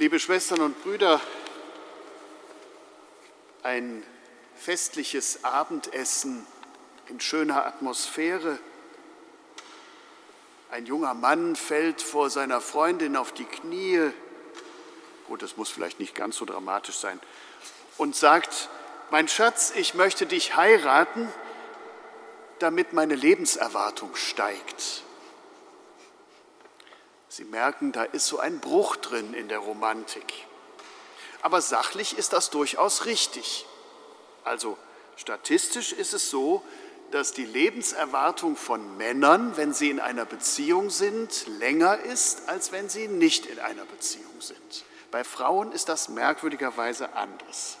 Liebe Schwestern und Brüder, ein festliches Abendessen in schöner Atmosphäre. Ein junger Mann fällt vor seiner Freundin auf die Knie, gut, das muss vielleicht nicht ganz so dramatisch sein, und sagt, mein Schatz, ich möchte dich heiraten, damit meine Lebenserwartung steigt. Sie merken, da ist so ein Bruch drin in der Romantik. Aber sachlich ist das durchaus richtig. Also statistisch ist es so, dass die Lebenserwartung von Männern, wenn sie in einer Beziehung sind, länger ist, als wenn sie nicht in einer Beziehung sind. Bei Frauen ist das merkwürdigerweise anders.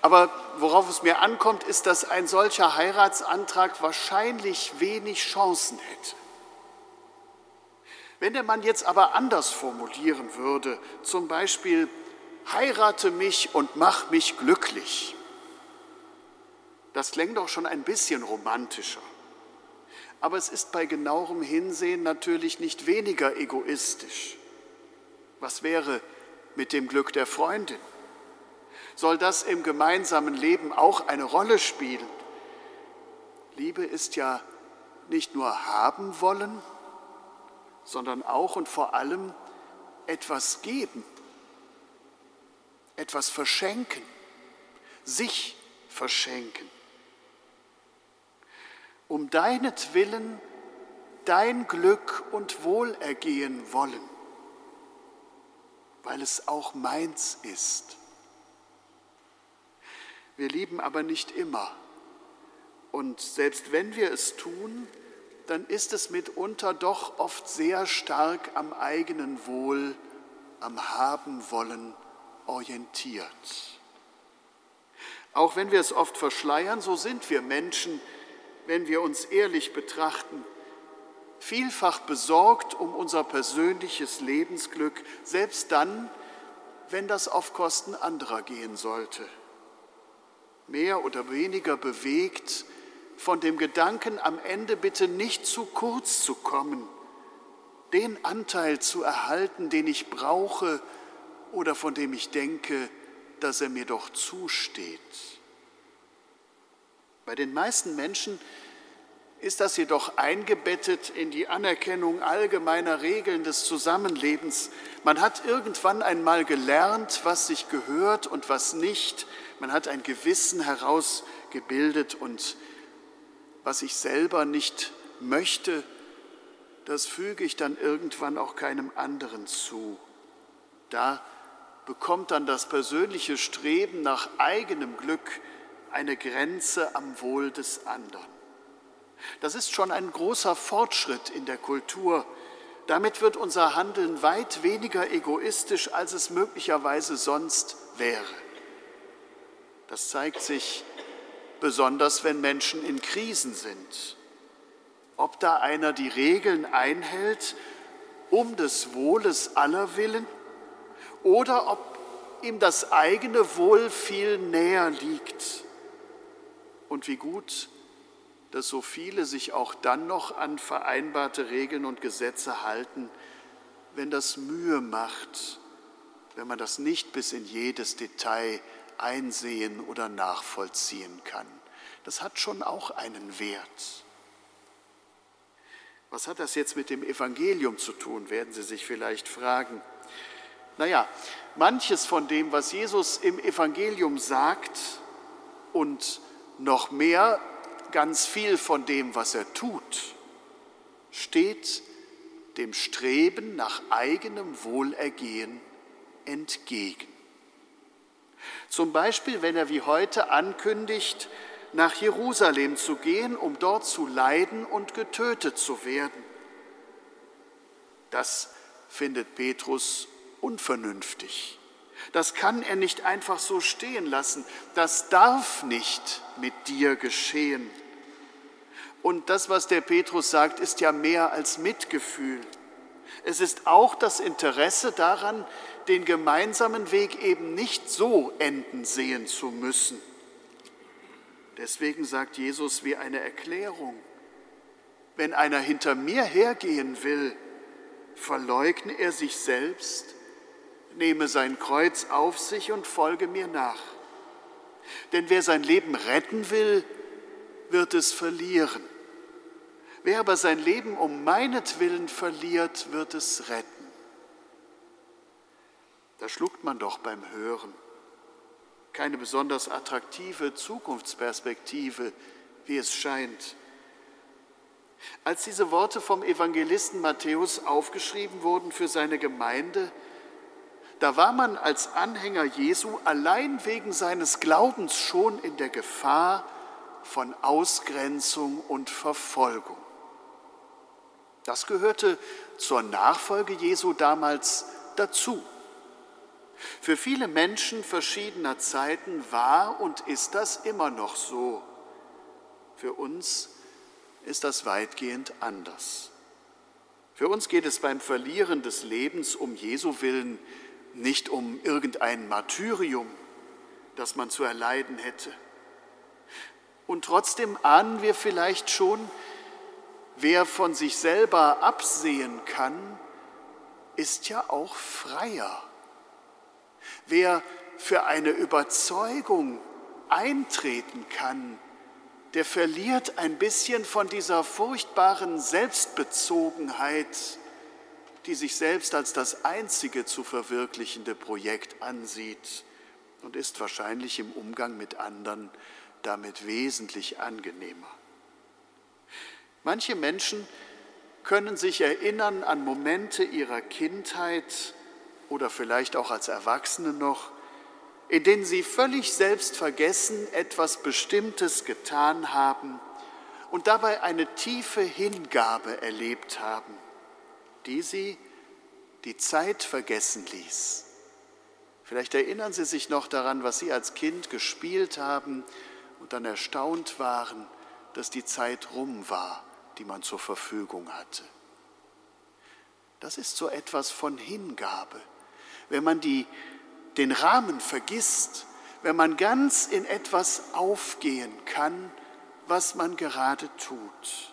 Aber worauf es mir ankommt, ist, dass ein solcher Heiratsantrag wahrscheinlich wenig Chancen hätte. Wenn der Mann jetzt aber anders formulieren würde, zum Beispiel, heirate mich und mach mich glücklich, das klingt doch schon ein bisschen romantischer. Aber es ist bei genauerem Hinsehen natürlich nicht weniger egoistisch. Was wäre mit dem Glück der Freundin? Soll das im gemeinsamen Leben auch eine Rolle spielen? Liebe ist ja nicht nur haben wollen, sondern auch und vor allem etwas geben, etwas verschenken, sich verschenken. Um deinetwillen dein Glück und Wohlergehen wollen, weil es auch meins ist. Wir lieben aber nicht immer. Und selbst wenn wir es tun, dann ist es mitunter doch oft sehr stark am eigenen Wohl, am Haben wollen orientiert. Auch wenn wir es oft verschleiern, so sind wir Menschen, wenn wir uns ehrlich betrachten, vielfach besorgt um unser persönliches Lebensglück, selbst dann, wenn das auf Kosten anderer gehen sollte. Mehr oder weniger bewegt von dem Gedanken, am Ende bitte nicht zu kurz zu kommen, den Anteil zu erhalten, den ich brauche oder von dem ich denke, dass er mir doch zusteht. Bei den meisten Menschen ist das jedoch eingebettet in die Anerkennung allgemeiner Regeln des Zusammenlebens. Man hat irgendwann einmal gelernt, was sich gehört und was nicht. Man hat ein Gewissen herausgebildet und was ich selber nicht möchte, das füge ich dann irgendwann auch keinem anderen zu. Da bekommt dann das persönliche Streben nach eigenem Glück eine Grenze am Wohl des anderen. Das ist schon ein großer Fortschritt in der Kultur. Damit wird unser Handeln weit weniger egoistisch, als es möglicherweise sonst wäre. Das zeigt sich besonders wenn Menschen in Krisen sind. Ob da einer die Regeln einhält, um des Wohles aller willen, oder ob ihm das eigene Wohl viel näher liegt. Und wie gut, dass so viele sich auch dann noch an vereinbarte Regeln und Gesetze halten, wenn das Mühe macht, wenn man das nicht bis in jedes Detail einsehen oder nachvollziehen kann. Das hat schon auch einen Wert. Was hat das jetzt mit dem Evangelium zu tun, werden Sie sich vielleicht fragen. Naja, manches von dem, was Jesus im Evangelium sagt und noch mehr, ganz viel von dem, was er tut, steht dem Streben nach eigenem Wohlergehen entgegen. Zum Beispiel, wenn er wie heute ankündigt, nach Jerusalem zu gehen, um dort zu leiden und getötet zu werden. Das findet Petrus unvernünftig. Das kann er nicht einfach so stehen lassen. Das darf nicht mit dir geschehen. Und das, was der Petrus sagt, ist ja mehr als Mitgefühl. Es ist auch das Interesse daran, den gemeinsamen Weg eben nicht so enden sehen zu müssen. Deswegen sagt Jesus wie eine Erklärung, wenn einer hinter mir hergehen will, verleugne er sich selbst, nehme sein Kreuz auf sich und folge mir nach. Denn wer sein Leben retten will, wird es verlieren. Wer aber sein Leben um meinetwillen verliert, wird es retten. Da schluckt man doch beim Hören. Keine besonders attraktive Zukunftsperspektive, wie es scheint. Als diese Worte vom Evangelisten Matthäus aufgeschrieben wurden für seine Gemeinde, da war man als Anhänger Jesu allein wegen seines Glaubens schon in der Gefahr von Ausgrenzung und Verfolgung. Das gehörte zur Nachfolge Jesu damals dazu. Für viele Menschen verschiedener Zeiten war und ist das immer noch so. Für uns ist das weitgehend anders. Für uns geht es beim Verlieren des Lebens um Jesu willen nicht um irgendein Martyrium, das man zu erleiden hätte. Und trotzdem ahnen wir vielleicht schon, wer von sich selber absehen kann, ist ja auch freier. Wer für eine Überzeugung eintreten kann, der verliert ein bisschen von dieser furchtbaren Selbstbezogenheit, die sich selbst als das einzige zu verwirklichende Projekt ansieht und ist wahrscheinlich im Umgang mit anderen damit wesentlich angenehmer. Manche Menschen können sich erinnern an Momente ihrer Kindheit oder vielleicht auch als Erwachsene noch, in denen sie völlig selbstvergessen etwas Bestimmtes getan haben und dabei eine tiefe Hingabe erlebt haben, die sie die Zeit vergessen ließ. Vielleicht erinnern Sie sich noch daran, was Sie als Kind gespielt haben und dann erstaunt waren, dass die Zeit rum war, die man zur Verfügung hatte. Das ist so etwas von Hingabe. Wenn man die den Rahmen vergisst, wenn man ganz in etwas aufgehen kann, was man gerade tut.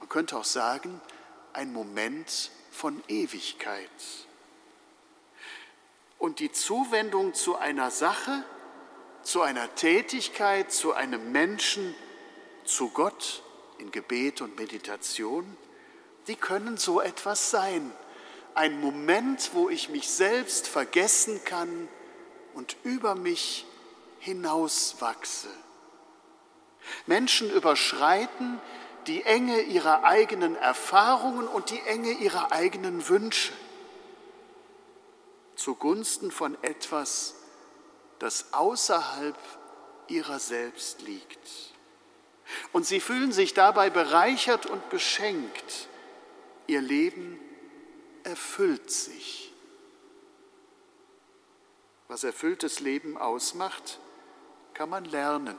Man könnte auch sagen, ein Moment von Ewigkeit. Und die Zuwendung zu einer Sache, zu einer Tätigkeit, zu einem Menschen, zu Gott in Gebet und Meditation, die können so etwas sein ein Moment, wo ich mich selbst vergessen kann und über mich hinauswachse. Menschen überschreiten die Enge ihrer eigenen Erfahrungen und die Enge ihrer eigenen Wünsche zugunsten von etwas, das außerhalb ihrer selbst liegt. Und sie fühlen sich dabei bereichert und beschenkt, ihr Leben erfüllt sich. Was erfülltes Leben ausmacht, kann man lernen,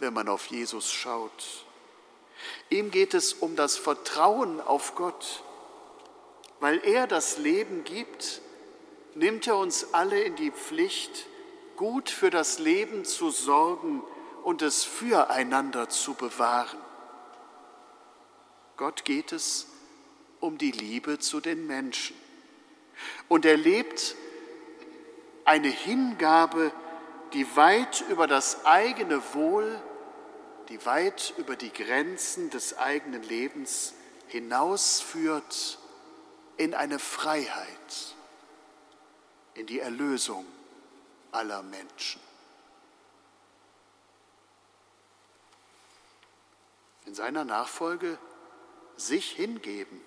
wenn man auf Jesus schaut. Ihm geht es um das Vertrauen auf Gott. Weil er das Leben gibt, nimmt er uns alle in die Pflicht, gut für das Leben zu sorgen und es füreinander zu bewahren. Gott geht es um die Liebe zu den Menschen. Und er lebt eine Hingabe, die weit über das eigene Wohl, die weit über die Grenzen des eigenen Lebens hinausführt in eine Freiheit, in die Erlösung aller Menschen. In seiner Nachfolge sich hingeben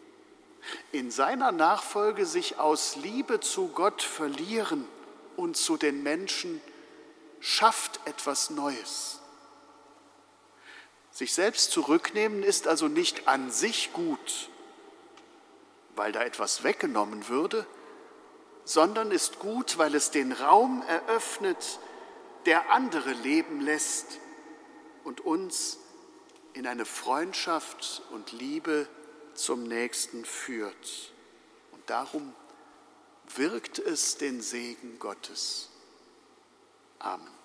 in seiner Nachfolge sich aus Liebe zu Gott verlieren und zu den Menschen, schafft etwas Neues. Sich selbst zurücknehmen ist also nicht an sich gut, weil da etwas weggenommen würde, sondern ist gut, weil es den Raum eröffnet, der andere leben lässt und uns in eine Freundschaft und Liebe zum Nächsten führt. Und darum wirkt es den Segen Gottes. Amen.